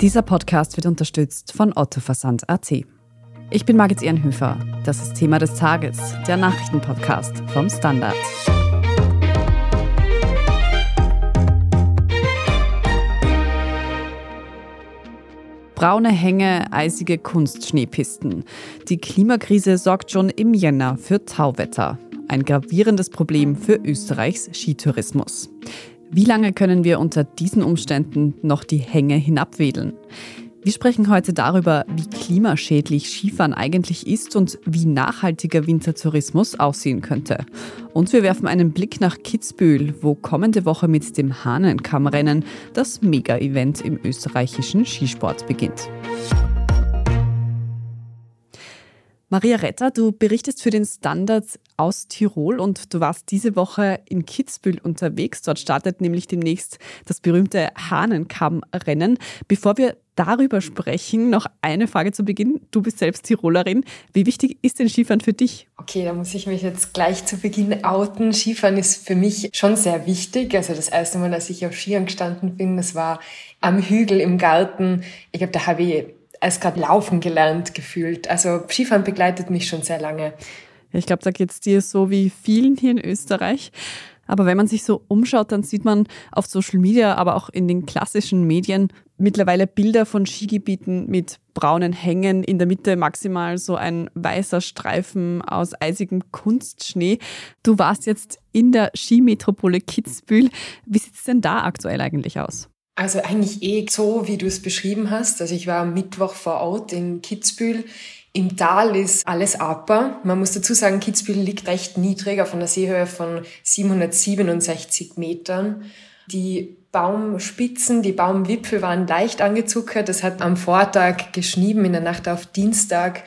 Dieser Podcast wird unterstützt von Otto Versand AT. Ich bin Margit Ehrenhöfer. Das ist Thema des Tages, der Nachrichtenpodcast vom Standard. Braune Hänge, eisige Kunstschneepisten. Die Klimakrise sorgt schon im Jänner für Tauwetter. Ein gravierendes Problem für Österreichs Skitourismus. Wie lange können wir unter diesen Umständen noch die Hänge hinabwedeln? Wir sprechen heute darüber, wie klimaschädlich Skifahren eigentlich ist und wie nachhaltiger Wintertourismus aussehen könnte. Und wir werfen einen Blick nach Kitzbühel, wo kommende Woche mit dem Hahnenkammrennen das Mega-Event im österreichischen Skisport beginnt. Maria Retter, du berichtest für den Standard aus Tirol und du warst diese Woche in Kitzbühel unterwegs. Dort startet nämlich demnächst das berühmte Hahnenkammrennen. Bevor wir darüber sprechen, noch eine Frage zu Beginn. Du bist selbst Tirolerin. Wie wichtig ist denn Skifahren für dich? Okay, da muss ich mich jetzt gleich zu Beginn outen. Skifahren ist für mich schon sehr wichtig. Also das erste Mal, dass ich auf Skiern gestanden bin, das war am Hügel im Garten. Ich glaube, da habe ich als gerade laufen gelernt gefühlt. Also Skifahren begleitet mich schon sehr lange. Ich glaube, da geht es dir so wie vielen hier in Österreich. Aber wenn man sich so umschaut, dann sieht man auf Social Media, aber auch in den klassischen Medien mittlerweile Bilder von Skigebieten mit braunen Hängen, in der Mitte maximal so ein weißer Streifen aus eisigem Kunstschnee. Du warst jetzt in der Skimetropole Kitzbühel. Wie sieht es denn da aktuell eigentlich aus? Also eigentlich eh so, wie du es beschrieben hast. Also ich war am Mittwoch vor Ort in Kitzbühel. Im Tal ist alles Aper. Man muss dazu sagen, Kitzbühel liegt recht niedrig auf einer Seehöhe von 767 Metern. Die Baumspitzen, die Baumwipfel waren leicht angezuckert. Es hat am Vortag geschnieben, in der Nacht auf Dienstag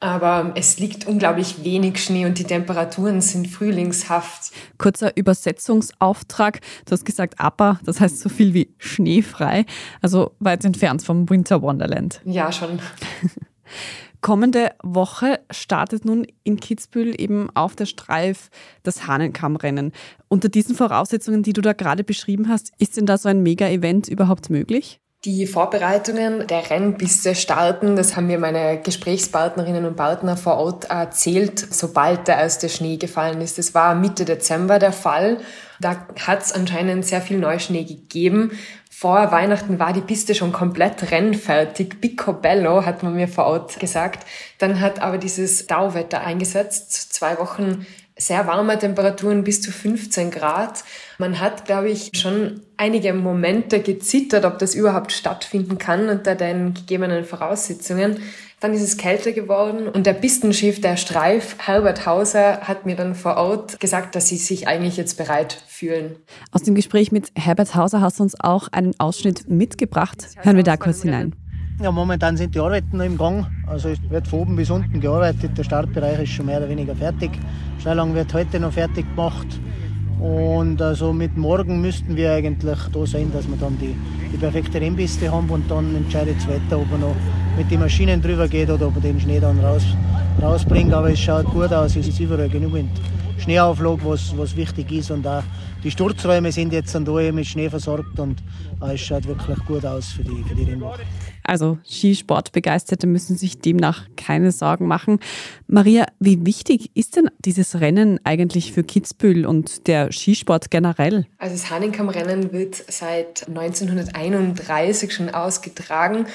aber es liegt unglaublich wenig Schnee und die Temperaturen sind frühlingshaft. Kurzer Übersetzungsauftrag. Du hast gesagt APA, das heißt so viel wie schneefrei, also weit entfernt vom Winter Wonderland. Ja, schon. Kommende Woche startet nun in Kitzbühel eben auf der Streif das Hahnenkammrennen. Unter diesen Voraussetzungen, die du da gerade beschrieben hast, ist denn da so ein Mega-Event überhaupt möglich? Die Vorbereitungen der Rennpiste starten, das haben mir meine Gesprächspartnerinnen und Partner vor Ort erzählt, sobald der erste Schnee gefallen ist. Das war Mitte Dezember der Fall. Da hat es anscheinend sehr viel Neuschnee gegeben. Vor Weihnachten war die Piste schon komplett rennfertig. Picobello hat man mir vor Ort gesagt. Dann hat aber dieses Dauwetter eingesetzt. Zwei Wochen sehr warme Temperaturen bis zu 15 Grad. Man hat, glaube ich, schon einige Momente gezittert, ob das überhaupt stattfinden kann unter den gegebenen Voraussetzungen. Dann ist es kälter geworden und der Pistenchef der Streif, Herbert Hauser, hat mir dann vor Ort gesagt, dass sie sich eigentlich jetzt bereit fühlen. Aus dem Gespräch mit Herbert Hauser hast du uns auch einen Ausschnitt mitgebracht. Hören wir da kurz hinein. Ja, momentan sind die Arbeiten noch im Gang. Also es wird von oben bis unten gearbeitet. Der Startbereich ist schon mehr oder weniger fertig. Schnellang wird heute noch fertig gemacht. Und also mit morgen müssten wir eigentlich da sein, dass wir dann die, die perfekte Rennpiste haben und dann entscheidet das Wetter, ob er noch mit den Maschinen drüber geht oder ob er den Schnee dann raus, rausbringt. Aber es schaut gut aus, es ist überall genug Schneeauflage, was, was wichtig ist. Und auch die Sturzräume sind jetzt da mit Schnee versorgt und äh, es schaut wirklich gut aus für die, für die Rennwoche. Also Skisportbegeisterte müssen sich demnach keine Sorgen machen. Maria, wie wichtig ist denn dieses Rennen eigentlich für Kitzbühel und der Skisport generell? Also das Hahnenkammrennen wird seit 1931 schon ausgetragen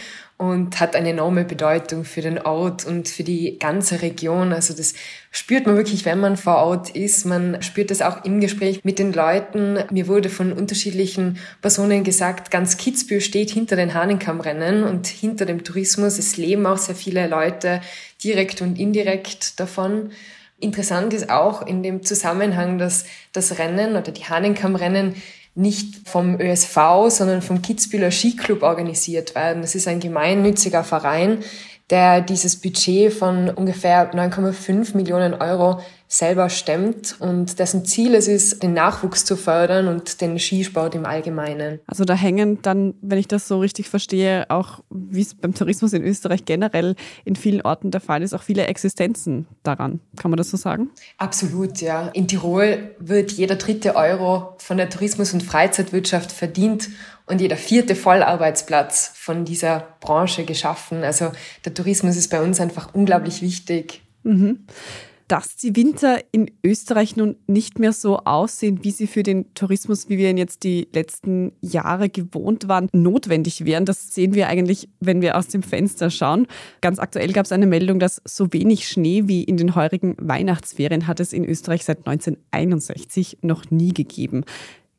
und hat eine enorme Bedeutung für den Ort und für die ganze Region. Also das spürt man wirklich, wenn man vor Ort ist. Man spürt das auch im Gespräch mit den Leuten. Mir wurde von unterschiedlichen Personen gesagt, ganz Kitzbühel steht hinter den Hahnenkammrennen und hinter dem Tourismus. Es leben auch sehr viele Leute direkt und indirekt davon. Interessant ist auch in dem Zusammenhang, dass das Rennen oder die Hahnenkammrennen nicht vom ÖSV, sondern vom Kitzbühler Skiclub organisiert werden. Das ist ein gemeinnütziger Verein, der dieses Budget von ungefähr 9,5 Millionen Euro selber stemmt und dessen Ziel es ist, den Nachwuchs zu fördern und den Skisport im Allgemeinen. Also da hängen dann, wenn ich das so richtig verstehe, auch wie es beim Tourismus in Österreich generell in vielen Orten der Fall ist, auch viele Existenzen daran. Kann man das so sagen? Absolut, ja. In Tirol wird jeder dritte Euro von der Tourismus- und Freizeitwirtschaft verdient und jeder vierte Vollarbeitsplatz von dieser Branche geschaffen. Also der Tourismus ist bei uns einfach unglaublich wichtig. Mhm. Dass die Winter in Österreich nun nicht mehr so aussehen, wie sie für den Tourismus, wie wir ihn jetzt die letzten Jahre gewohnt waren, notwendig wären, das sehen wir eigentlich, wenn wir aus dem Fenster schauen. Ganz aktuell gab es eine Meldung, dass so wenig Schnee wie in den heurigen Weihnachtsferien hat es in Österreich seit 1961 noch nie gegeben.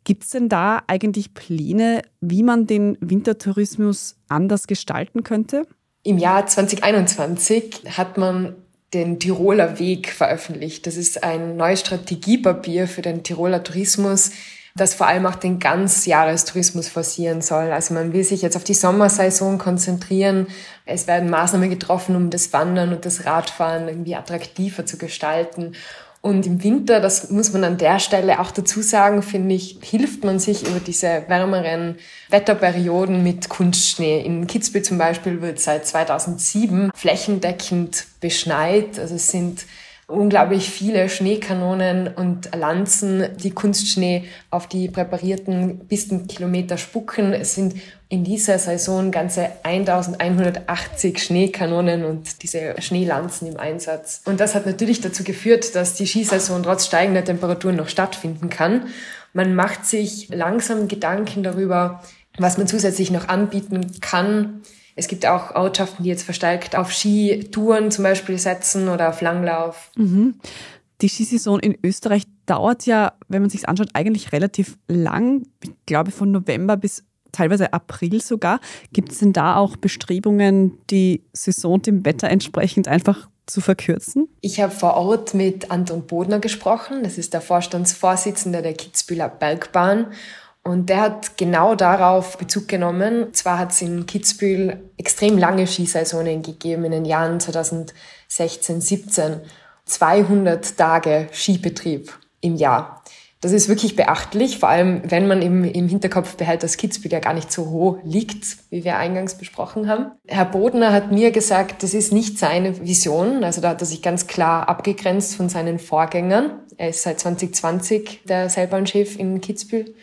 Gibt es denn da eigentlich Pläne, wie man den Wintertourismus anders gestalten könnte? Im Jahr 2021 hat man den Tiroler Weg veröffentlicht. Das ist ein neues Strategiepapier für den Tiroler Tourismus, das vor allem auch den Ganzjahrestourismus forcieren soll. Also man will sich jetzt auf die Sommersaison konzentrieren. Es werden Maßnahmen getroffen, um das Wandern und das Radfahren irgendwie attraktiver zu gestalten. Und im Winter, das muss man an der Stelle auch dazu sagen, finde ich, hilft man sich über diese wärmeren Wetterperioden mit Kunstschnee. In Kitzbühel zum Beispiel wird seit 2007 flächendeckend beschneit. Also es sind unglaublich viele Schneekanonen und Lanzen, die Kunstschnee auf die präparierten Pistenkilometer spucken. Es sind in dieser Saison ganze 1180 Schneekanonen und diese Schneelanzen im Einsatz. Und das hat natürlich dazu geführt, dass die Skisaison trotz steigender Temperaturen noch stattfinden kann. Man macht sich langsam Gedanken darüber, was man zusätzlich noch anbieten kann, es gibt auch Ortschaften, die jetzt verstärkt auf Skitouren zum Beispiel setzen oder auf Langlauf. Mhm. Die Skisaison in Österreich dauert ja, wenn man sich anschaut, eigentlich relativ lang. Ich glaube von November bis teilweise April sogar. Gibt es denn da auch Bestrebungen, die Saison dem Wetter entsprechend einfach zu verkürzen? Ich habe vor Ort mit Anton Bodner gesprochen. Das ist der Vorstandsvorsitzende der Kitzbüheler Bergbahn. Und der hat genau darauf Bezug genommen. Zwar hat es in Kitzbühel extrem lange Skisaisonen gegeben in den Jahren 2016, 17. 200 Tage Skibetrieb im Jahr. Das ist wirklich beachtlich, vor allem wenn man im, im Hinterkopf behält, dass Kitzbühel ja gar nicht so hoch liegt, wie wir eingangs besprochen haben. Herr Bodner hat mir gesagt, das ist nicht seine Vision. Also da hat er sich ganz klar abgegrenzt von seinen Vorgängern. Er ist seit 2020 der Seilbahnchef in Kitzbühel.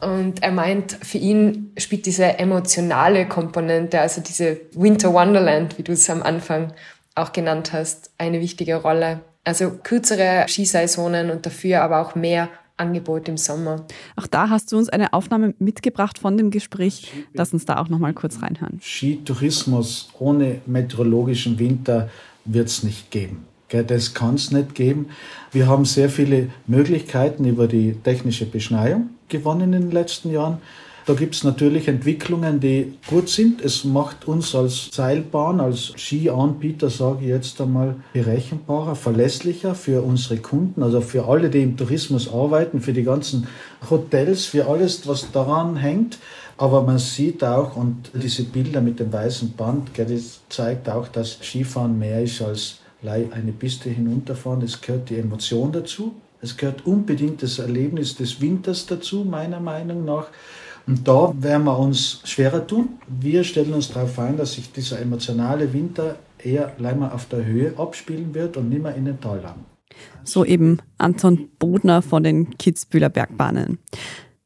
Und er meint, für ihn spielt diese emotionale Komponente, also diese Winter Wonderland, wie du es am Anfang auch genannt hast, eine wichtige Rolle. Also kürzere Skisaisonen und dafür aber auch mehr Angebot im Sommer. Auch da hast du uns eine Aufnahme mitgebracht von dem Gespräch. Lass uns da auch noch mal kurz reinhören. Skitourismus ohne meteorologischen Winter wird es nicht geben. Das kann es nicht geben. Wir haben sehr viele Möglichkeiten über die technische Beschneiung gewonnen in den letzten Jahren. Da gibt es natürlich Entwicklungen, die gut sind. Es macht uns als Seilbahn, als Skianbieter, sage ich jetzt einmal, berechenbarer, verlässlicher für unsere Kunden, also für alle, die im Tourismus arbeiten, für die ganzen Hotels, für alles, was daran hängt. Aber man sieht auch, und diese Bilder mit dem weißen Band, das zeigt auch, dass Skifahren mehr ist als eine Piste hinunterfahren. Es gehört die Emotion dazu. Es gehört unbedingt das Erlebnis des Winters dazu, meiner Meinung nach. Und da werden wir uns schwerer tun. Wir stellen uns darauf ein, dass sich dieser emotionale Winter eher leider auf der Höhe abspielen wird und nicht mehr in den Tallern. So eben Anton Bodner von den Kitzbühler Bergbahnen.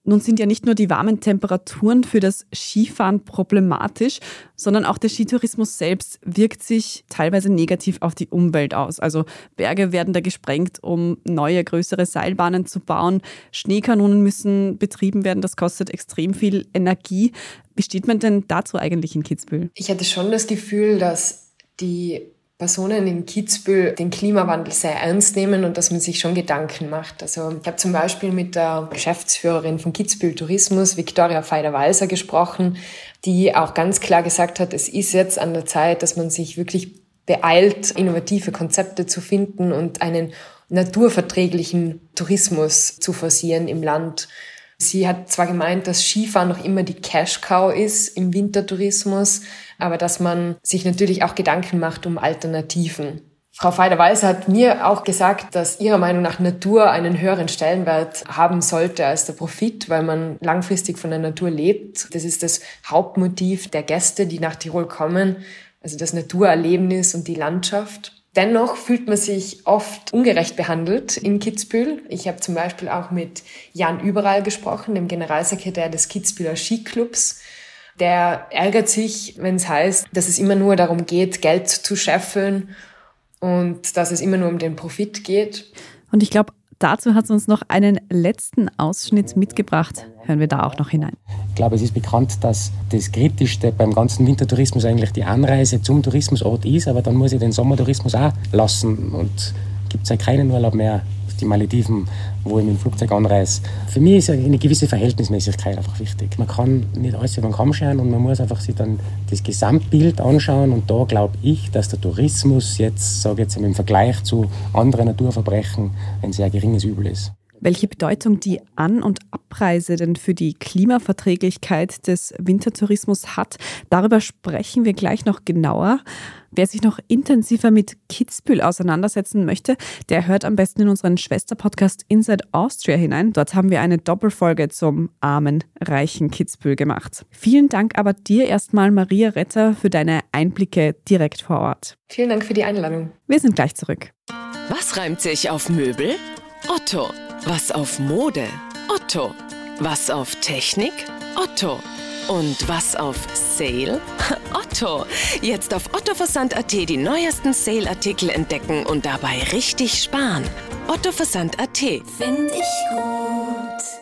Nun sind ja nicht nur die warmen Temperaturen für das Skifahren problematisch, sondern auch der Skitourismus selbst wirkt sich teilweise negativ auf die Umwelt aus. Also Berge werden da gesprengt, um neue, größere Seilbahnen zu bauen. Schneekanonen müssen betrieben werden, das kostet extrem viel Energie. Wie steht man denn dazu eigentlich in Kitzbühel? Ich hatte schon das Gefühl, dass die Personen in Kitzbühel den Klimawandel sehr ernst nehmen und dass man sich schon Gedanken macht. Also ich habe zum Beispiel mit der Geschäftsführerin von Kitzbühel Tourismus, Viktoria Feider-Walser, gesprochen, die auch ganz klar gesagt hat, es ist jetzt an der Zeit, dass man sich wirklich beeilt, innovative Konzepte zu finden und einen naturverträglichen Tourismus zu forcieren im Land. Sie hat zwar gemeint, dass Skifahren noch immer die Cash-Cow ist im Wintertourismus, aber dass man sich natürlich auch Gedanken macht um Alternativen. Frau Feider-Weiß hat mir auch gesagt, dass ihrer Meinung nach Natur einen höheren Stellenwert haben sollte als der Profit, weil man langfristig von der Natur lebt. Das ist das Hauptmotiv der Gäste, die nach Tirol kommen, also das Naturerlebnis und die Landschaft. Dennoch fühlt man sich oft ungerecht behandelt in Kitzbühel. Ich habe zum Beispiel auch mit Jan Überall gesprochen, dem Generalsekretär des Kitzbüheler Skiclubs. Der ärgert sich, wenn es heißt, dass es immer nur darum geht, Geld zu scheffeln und dass es immer nur um den Profit geht. Und ich glaube, dazu hat es uns noch einen letzten Ausschnitt mitgebracht. Hören wir da auch noch hinein. Glaube, es ist bekannt, dass das Kritischste beim ganzen Wintertourismus eigentlich die Anreise zum Tourismusort ist, aber dann muss ich den Sommertourismus auch lassen und gibt es ja keinen Urlaub mehr die Malediven, wo ich mit dem Flugzeug anreise. Für mich ist eine gewisse Verhältnismäßigkeit einfach wichtig. Man kann nicht alles über den Kamm scheren und man muss einfach sich dann das Gesamtbild anschauen und da glaube ich, dass der Tourismus jetzt, sage jetzt im Vergleich zu anderen Naturverbrechen ein sehr geringes Übel ist. Welche Bedeutung die An- und Abreise denn für die Klimaverträglichkeit des Wintertourismus hat, darüber sprechen wir gleich noch genauer. Wer sich noch intensiver mit Kitzbühel auseinandersetzen möchte, der hört am besten in unseren Schwesterpodcast Inside Austria hinein. Dort haben wir eine Doppelfolge zum armen, reichen Kitzbühel gemacht. Vielen Dank aber dir erstmal, Maria Retter, für deine Einblicke direkt vor Ort. Vielen Dank für die Einladung. Wir sind gleich zurück. Was reimt sich auf Möbel? Otto. Was auf Mode? Otto. Was auf Technik? Otto. Und was auf Sale? Otto. Jetzt auf ottoversand.at die neuesten Sale-Artikel entdecken und dabei richtig sparen. ottoversand.at. Finde ich gut.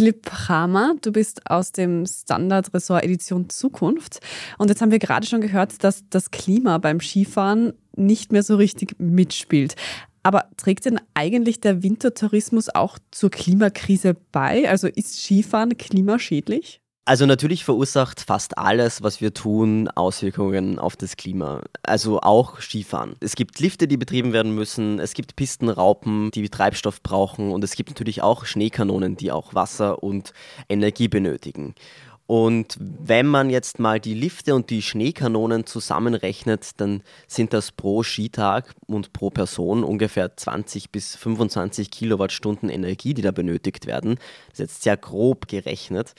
Philipp Hamer, du bist aus dem Standard-Ressort Edition Zukunft. Und jetzt haben wir gerade schon gehört, dass das Klima beim Skifahren nicht mehr so richtig mitspielt. Aber trägt denn eigentlich der Wintertourismus auch zur Klimakrise bei? Also ist Skifahren klimaschädlich? Also natürlich verursacht fast alles, was wir tun, Auswirkungen auf das Klima. Also auch Skifahren. Es gibt Lifte, die betrieben werden müssen, es gibt Pistenraupen, die Treibstoff brauchen und es gibt natürlich auch Schneekanonen, die auch Wasser und Energie benötigen. Und wenn man jetzt mal die Lifte und die Schneekanonen zusammenrechnet, dann sind das pro Skitag und pro Person ungefähr 20 bis 25 Kilowattstunden Energie, die da benötigt werden. Das ist jetzt sehr grob gerechnet.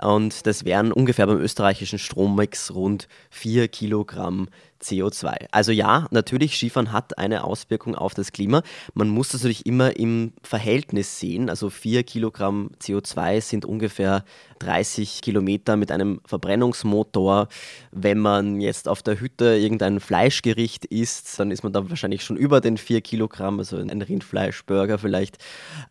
Und das wären ungefähr beim österreichischen Strommix rund 4 Kilogramm CO2. Also ja, natürlich, Skifahren hat eine Auswirkung auf das Klima. Man muss das natürlich immer im Verhältnis sehen. Also 4 Kilogramm CO2 sind ungefähr 30 Kilometer mit einem Verbrennungsmotor. Wenn man jetzt auf der Hütte irgendein Fleischgericht isst, dann ist man da wahrscheinlich schon über den 4 Kilogramm, also ein Rindfleischburger vielleicht.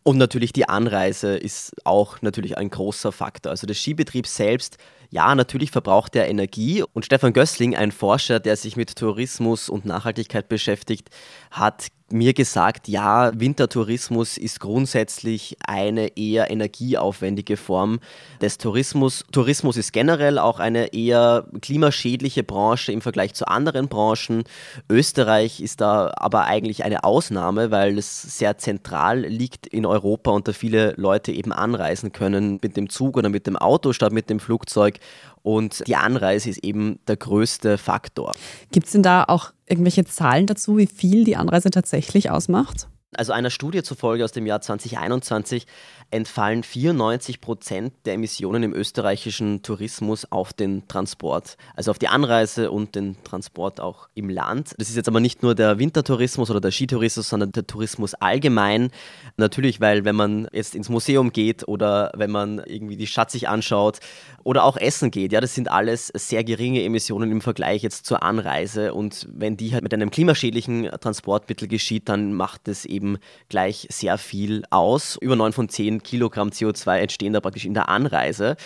Und natürlich die Anreise ist auch natürlich ein großer Faktor. Also der Skibetrieb selbst ja, natürlich verbraucht er Energie. Und Stefan Gößling, ein Forscher, der sich mit Tourismus und Nachhaltigkeit beschäftigt, hat mir gesagt, ja, Wintertourismus ist grundsätzlich eine eher energieaufwendige Form des Tourismus. Tourismus ist generell auch eine eher klimaschädliche Branche im Vergleich zu anderen Branchen. Österreich ist da aber eigentlich eine Ausnahme, weil es sehr zentral liegt in Europa und da viele Leute eben anreisen können mit dem Zug oder mit dem Auto statt mit dem Flugzeug. Und die Anreise ist eben der größte Faktor. Gibt es denn da auch irgendwelche Zahlen dazu, wie viel die Anreise tatsächlich ausmacht? Also einer Studie zufolge aus dem Jahr 2021 entfallen 94 Prozent der Emissionen im österreichischen Tourismus auf den Transport, also auf die Anreise und den Transport auch im Land. Das ist jetzt aber nicht nur der Wintertourismus oder der Skitourismus, sondern der Tourismus allgemein. Natürlich, weil wenn man jetzt ins Museum geht oder wenn man irgendwie die Stadt sich anschaut oder auch essen geht, ja, das sind alles sehr geringe Emissionen im Vergleich jetzt zur Anreise und wenn die halt mit einem klimaschädlichen Transportmittel geschieht, dann macht es eben gleich sehr viel aus. Über neun von zehn Kilogramm CO2 entstehen da praktisch in der Anreise.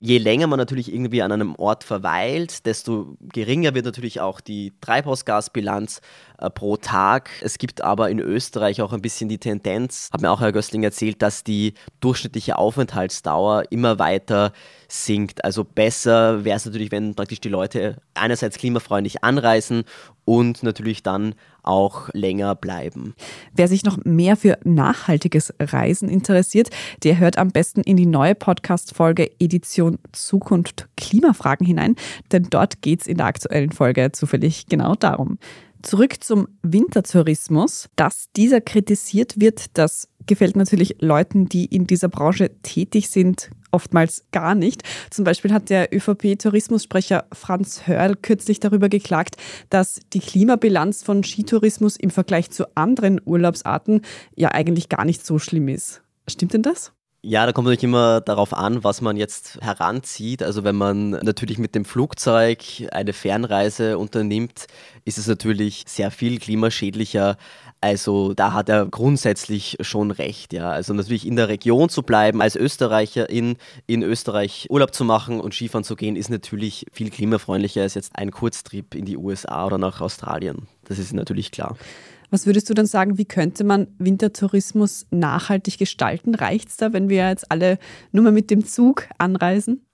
Je länger man natürlich irgendwie an einem Ort verweilt, desto geringer wird natürlich auch die Treibhausgasbilanz äh, pro Tag. Es gibt aber in Österreich auch ein bisschen die Tendenz, hat mir auch Herr Göstling erzählt, dass die durchschnittliche Aufenthaltsdauer immer weiter sinkt. Also besser wäre es natürlich, wenn praktisch die Leute einerseits klimafreundlich anreisen und natürlich dann auch länger bleiben. Wer sich noch mehr für nachhaltiges Reisen interessiert, der hört am besten in die neue Podcast-Folge Edition Zukunft Klimafragen hinein, denn dort geht es in der aktuellen Folge zufällig genau darum. Zurück zum Wintertourismus. Dass dieser kritisiert wird, das gefällt natürlich Leuten, die in dieser Branche tätig sind, oftmals gar nicht. Zum Beispiel hat der ÖVP-Tourismussprecher Franz Hörl kürzlich darüber geklagt, dass die Klimabilanz von Skitourismus im Vergleich zu anderen Urlaubsarten ja eigentlich gar nicht so schlimm ist. Stimmt denn das? Ja, da kommt natürlich immer darauf an, was man jetzt heranzieht. Also wenn man natürlich mit dem Flugzeug eine Fernreise unternimmt, ist es natürlich sehr viel klimaschädlicher. Also da hat er grundsätzlich schon recht, ja. Also natürlich in der Region zu bleiben, als Österreicher in, in Österreich Urlaub zu machen und Skifahren zu gehen, ist natürlich viel klimafreundlicher als jetzt ein Kurztrip in die USA oder nach Australien. Das ist natürlich klar. Was würdest du dann sagen, wie könnte man Wintertourismus nachhaltig gestalten? Reicht es da, wenn wir jetzt alle nur mal mit dem Zug anreisen?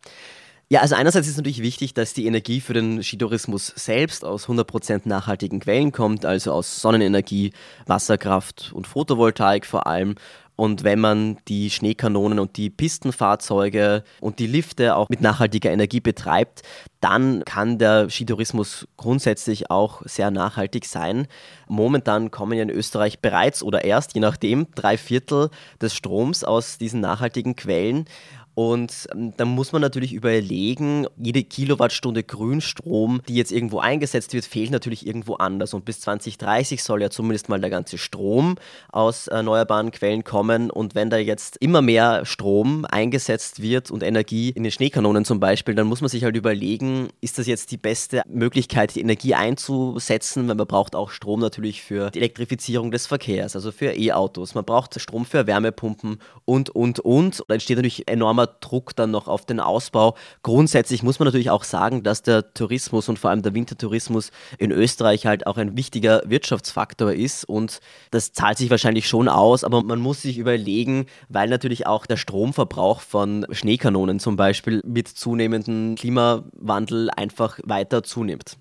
Ja, also einerseits ist natürlich wichtig, dass die Energie für den Skitourismus selbst aus 100% nachhaltigen Quellen kommt, also aus Sonnenenergie, Wasserkraft und Photovoltaik vor allem. Und wenn man die Schneekanonen und die Pistenfahrzeuge und die Lifte auch mit nachhaltiger Energie betreibt, dann kann der Skitourismus grundsätzlich auch sehr nachhaltig sein. Momentan kommen ja in Österreich bereits oder erst, je nachdem, drei Viertel des Stroms aus diesen nachhaltigen Quellen. Und ähm, da muss man natürlich überlegen, jede Kilowattstunde Grünstrom, die jetzt irgendwo eingesetzt wird, fehlt natürlich irgendwo anders. Und bis 2030 soll ja zumindest mal der ganze Strom aus erneuerbaren Quellen kommen. Und wenn da jetzt immer mehr Strom eingesetzt wird und Energie in den Schneekanonen zum Beispiel, dann muss man sich halt überlegen, ist das jetzt die beste Möglichkeit, die Energie einzusetzen? Weil man braucht auch Strom natürlich für die Elektrifizierung des Verkehrs, also für E-Autos. Man braucht Strom für Wärmepumpen und, und, und. Da entsteht natürlich enormer enormer Druck dann noch auf den Ausbau. Grundsätzlich muss man natürlich auch sagen, dass der Tourismus und vor allem der Wintertourismus in Österreich halt auch ein wichtiger Wirtschaftsfaktor ist und das zahlt sich wahrscheinlich schon aus, aber man muss sich überlegen, weil natürlich auch der Stromverbrauch von Schneekanonen zum Beispiel mit zunehmendem Klimawandel einfach weiter zunimmt.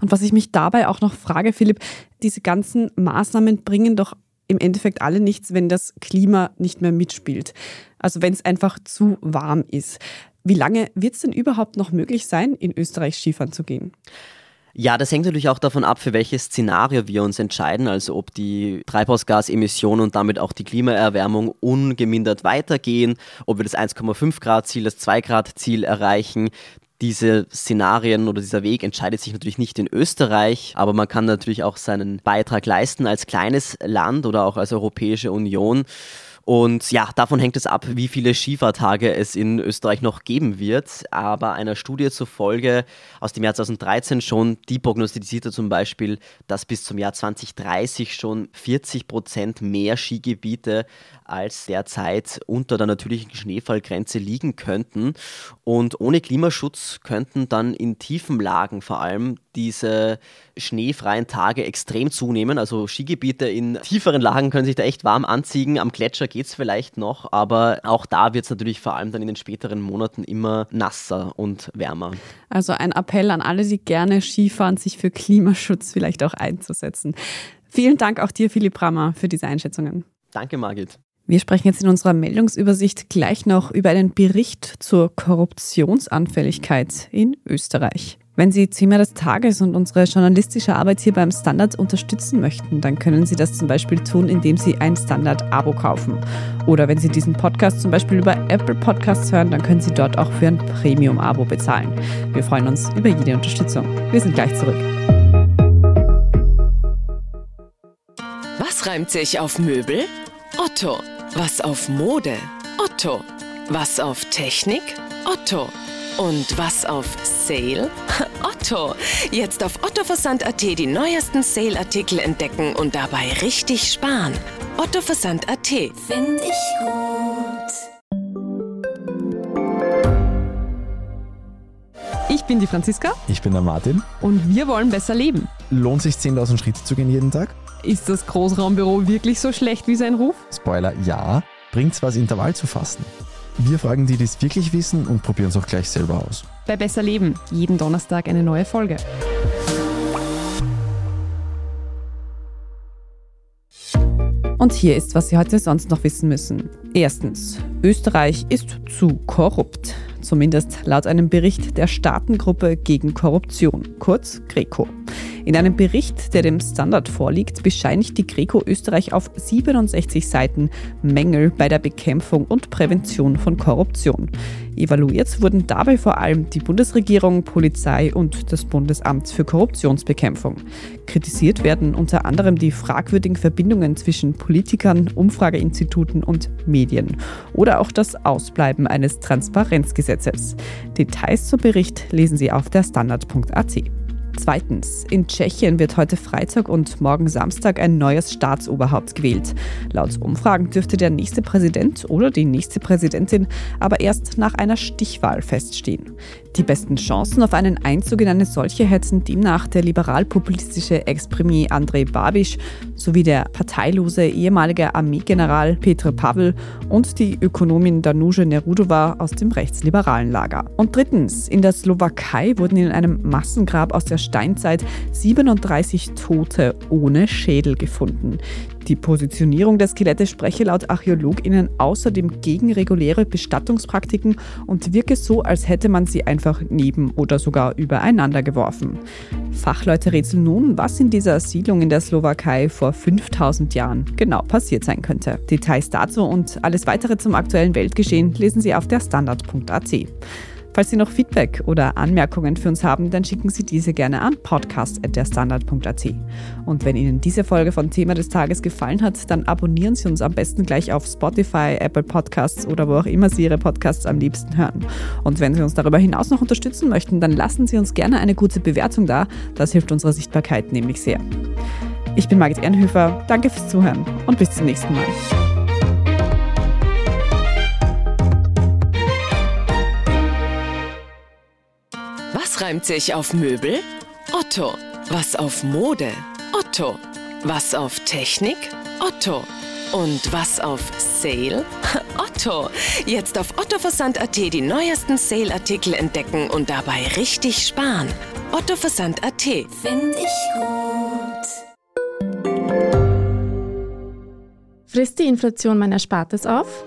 Und was ich mich dabei auch noch frage, Philipp, diese ganzen Maßnahmen bringen doch im Endeffekt alle nichts, wenn das Klima nicht mehr mitspielt. Also wenn es einfach zu warm ist. Wie lange wird es denn überhaupt noch möglich sein, in Österreich Skifahren zu gehen? Ja, das hängt natürlich auch davon ab, für welches Szenario wir uns entscheiden, also ob die Treibhausgasemissionen und damit auch die Klimaerwärmung ungemindert weitergehen, ob wir das 1,5 Grad Ziel, das 2 Grad Ziel erreichen. Diese Szenarien oder dieser Weg entscheidet sich natürlich nicht in Österreich, aber man kann natürlich auch seinen Beitrag leisten als kleines Land oder auch als Europäische Union. Und ja, davon hängt es ab, wie viele Skifahrtage es in Österreich noch geben wird. Aber einer Studie zufolge aus dem Jahr 2013 schon, die prognostizierte zum Beispiel, dass bis zum Jahr 2030 schon 40 Prozent mehr Skigebiete als derzeit unter der natürlichen Schneefallgrenze liegen könnten. Und ohne Klimaschutz könnten dann in tiefen Lagen vor allem diese schneefreien Tage extrem zunehmen. Also Skigebiete in tieferen Lagen können sich da echt warm anziehen. Am Gletscher geht es vielleicht noch, aber auch da wird es natürlich vor allem dann in den späteren Monaten immer nasser und wärmer. Also ein Appell an alle, die gerne Skifahren, sich für Klimaschutz vielleicht auch einzusetzen. Vielen Dank auch dir, Philipp Brammer, für diese Einschätzungen. Danke, Margit. Wir sprechen jetzt in unserer Meldungsübersicht gleich noch über einen Bericht zur Korruptionsanfälligkeit in Österreich. Wenn Sie Thema des Tages und unsere journalistische Arbeit hier beim Standard unterstützen möchten, dann können Sie das zum Beispiel tun, indem Sie ein Standard-Abo kaufen. Oder wenn Sie diesen Podcast zum Beispiel über Apple Podcasts hören, dann können Sie dort auch für ein Premium-Abo bezahlen. Wir freuen uns über jede Unterstützung. Wir sind gleich zurück. Was reimt sich auf Möbel? Otto. Was auf Mode? Otto. Was auf Technik? Otto. Und was auf Sale? Otto. Jetzt auf ottoversand.at die neuesten Sale-Artikel entdecken und dabei richtig sparen. ottoversand.at. Finde ich gut. bin die Franziska. Ich bin der Martin. Und wir wollen besser leben. Lohnt sich 10.000 Schritte zu gehen jeden Tag? Ist das Großraumbüro wirklich so schlecht wie sein Ruf? Spoiler, ja. Bringt's was, Intervall zu fassen? Wir fragen die, die es wirklich wissen und probieren es auch gleich selber aus. Bei Besser Leben, jeden Donnerstag eine neue Folge. Und hier ist, was Sie heute sonst noch wissen müssen. Erstens, Österreich ist zu korrupt. Zumindest laut einem Bericht der Staatengruppe gegen Korruption, kurz GRECO. In einem Bericht, der dem Standard vorliegt, bescheinigt die Greco Österreich auf 67 Seiten Mängel bei der Bekämpfung und Prävention von Korruption. Evaluiert wurden dabei vor allem die Bundesregierung, Polizei und das Bundesamt für Korruptionsbekämpfung. Kritisiert werden unter anderem die fragwürdigen Verbindungen zwischen Politikern, Umfrageinstituten und Medien oder auch das Ausbleiben eines Transparenzgesetzes. Details zum Bericht lesen Sie auf der Standard.at. Zweitens, in Tschechien wird heute Freitag und morgen Samstag ein neues Staatsoberhaupt gewählt. Laut Umfragen dürfte der nächste Präsident oder die nächste Präsidentin aber erst nach einer Stichwahl feststehen. Die besten Chancen auf einen Einzug in eine solche hätten demnach der liberal-populistische Ex-Premier Andrej Babiš sowie der parteilose ehemalige Armeegeneral Petr Pavel und die Ökonomin Danuše Nerudova aus dem rechtsliberalen Lager. Und drittens, in der Slowakei wurden in einem Massengrab aus der Steinzeit 37 Tote ohne Schädel gefunden. Die Positionierung der Skelette spreche laut ArchäologInnen außerdem gegen reguläre Bestattungspraktiken und wirke so, als hätte man sie einfach neben oder sogar übereinander geworfen. Fachleute rätseln nun, was in dieser Siedlung in der Slowakei vor 5000 Jahren genau passiert sein könnte. Details dazu und alles weitere zum aktuellen Weltgeschehen lesen Sie auf der Standard.at. Falls Sie noch Feedback oder Anmerkungen für uns haben, dann schicken Sie diese gerne an podcast.derstandard.at. Und wenn Ihnen diese Folge von Thema des Tages gefallen hat, dann abonnieren Sie uns am besten gleich auf Spotify, Apple Podcasts oder wo auch immer Sie Ihre Podcasts am liebsten hören. Und wenn Sie uns darüber hinaus noch unterstützen möchten, dann lassen Sie uns gerne eine gute Bewertung da. Das hilft unserer Sichtbarkeit nämlich sehr. Ich bin Margit Ehrenhöfer, danke fürs Zuhören und bis zum nächsten Mal. Was reimt sich auf Möbel? Otto. Was auf Mode? Otto. Was auf Technik? Otto. Und was auf Sale? Otto. Jetzt auf ottoversand.at die neuesten Sale-Artikel entdecken und dabei richtig sparen. ottoversand.at. Find ich gut. Frisst die Inflation mein Erspartes auf?